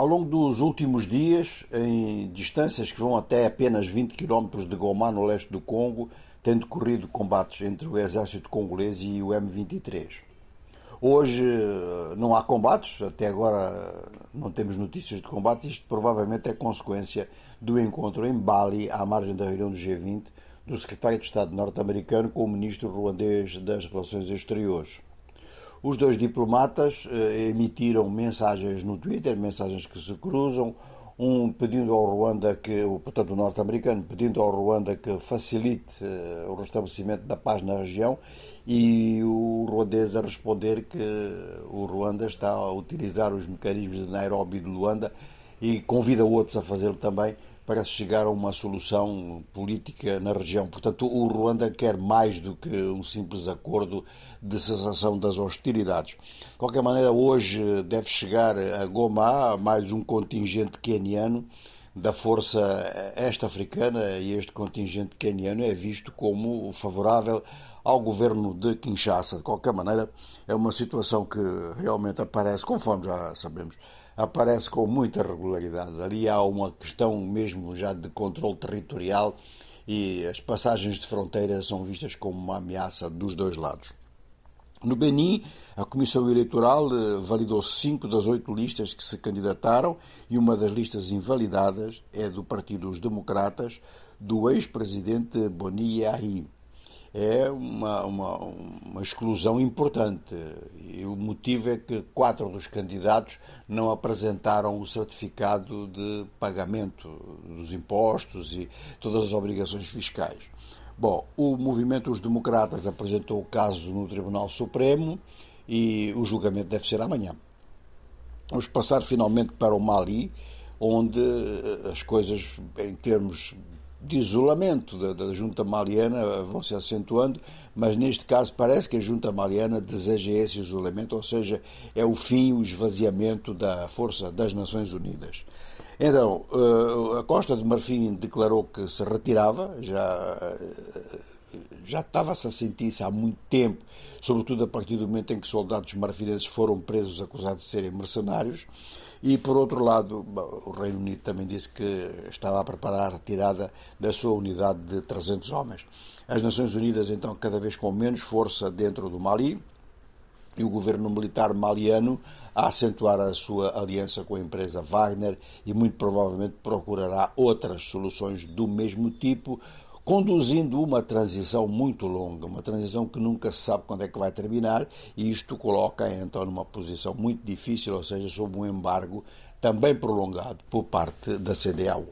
Ao longo dos últimos dias, em distâncias que vão até apenas 20 km de Goma, no leste do Congo, têm decorrido combates entre o exército congolês e o M23. Hoje eh, não há combates, até agora não temos notícias de combates. Isto provavelmente é consequência do encontro em Bali, à margem da reunião do G20, do secretário de Estado norte-americano com o ministro ruandês das Relações Exteriores. Os dois diplomatas eh, emitiram mensagens no Twitter, mensagens que se cruzam, um pedindo ao Ruanda que, portanto, o norte-americano pedindo ao Ruanda que facilite eh, o restabelecimento da paz na região e o ruandês a responder que o Ruanda está a utilizar os mecanismos de Nairobi e de Luanda e convida outros a fazê-lo também para chegar a uma solução política na região. Portanto, o Ruanda quer mais do que um simples acordo de cessação das hostilidades. De qualquer maneira, hoje deve chegar a Goma mais um contingente queniano da força este-africana e este contingente queniano é visto como favorável ao governo de Kinshasa. De qualquer maneira, é uma situação que realmente aparece, conforme já sabemos, aparece com muita regularidade. Ali há uma questão mesmo já de controle territorial e as passagens de fronteira são vistas como uma ameaça dos dois lados. No Benin, a Comissão Eleitoral eh, validou cinco das oito listas que se candidataram e uma das listas invalidadas é do Partido dos Democratas, do ex-presidente Boni Yahi é uma, uma, uma exclusão importante. E o motivo é que quatro dos candidatos não apresentaram o certificado de pagamento dos impostos e todas as obrigações fiscais. Bom, o movimento Os Democratas apresentou o caso no Tribunal Supremo e o julgamento deve ser amanhã. Vamos passar finalmente para o Mali, onde as coisas, em termos de isolamento da, da, junta maliana vão se acentuando, mas neste caso parece que a junta maliana deseja esse isolamento, ou seja, é o fim, o esvaziamento da força das Nações Unidas. Então, eh, a Costa de Marfim declarou que se retirava, já, eh, já estava-se a sentir-se há muito tempo, sobretudo a partir do momento em que soldados marfinenses foram presos acusados de serem mercenários, e, por outro lado, o Reino Unido também disse que estava a preparar a retirada da sua unidade de 300 homens. As Nações Unidas, então, cada vez com menos força dentro do Mali, e o governo militar maliano a acentuar a sua aliança com a empresa Wagner e muito provavelmente procurará outras soluções do mesmo tipo, conduzindo uma transição muito longa, uma transição que nunca se sabe quando é que vai terminar, e isto coloca então numa posição muito difícil, ou seja, sob um embargo também prolongado por parte da CDAO.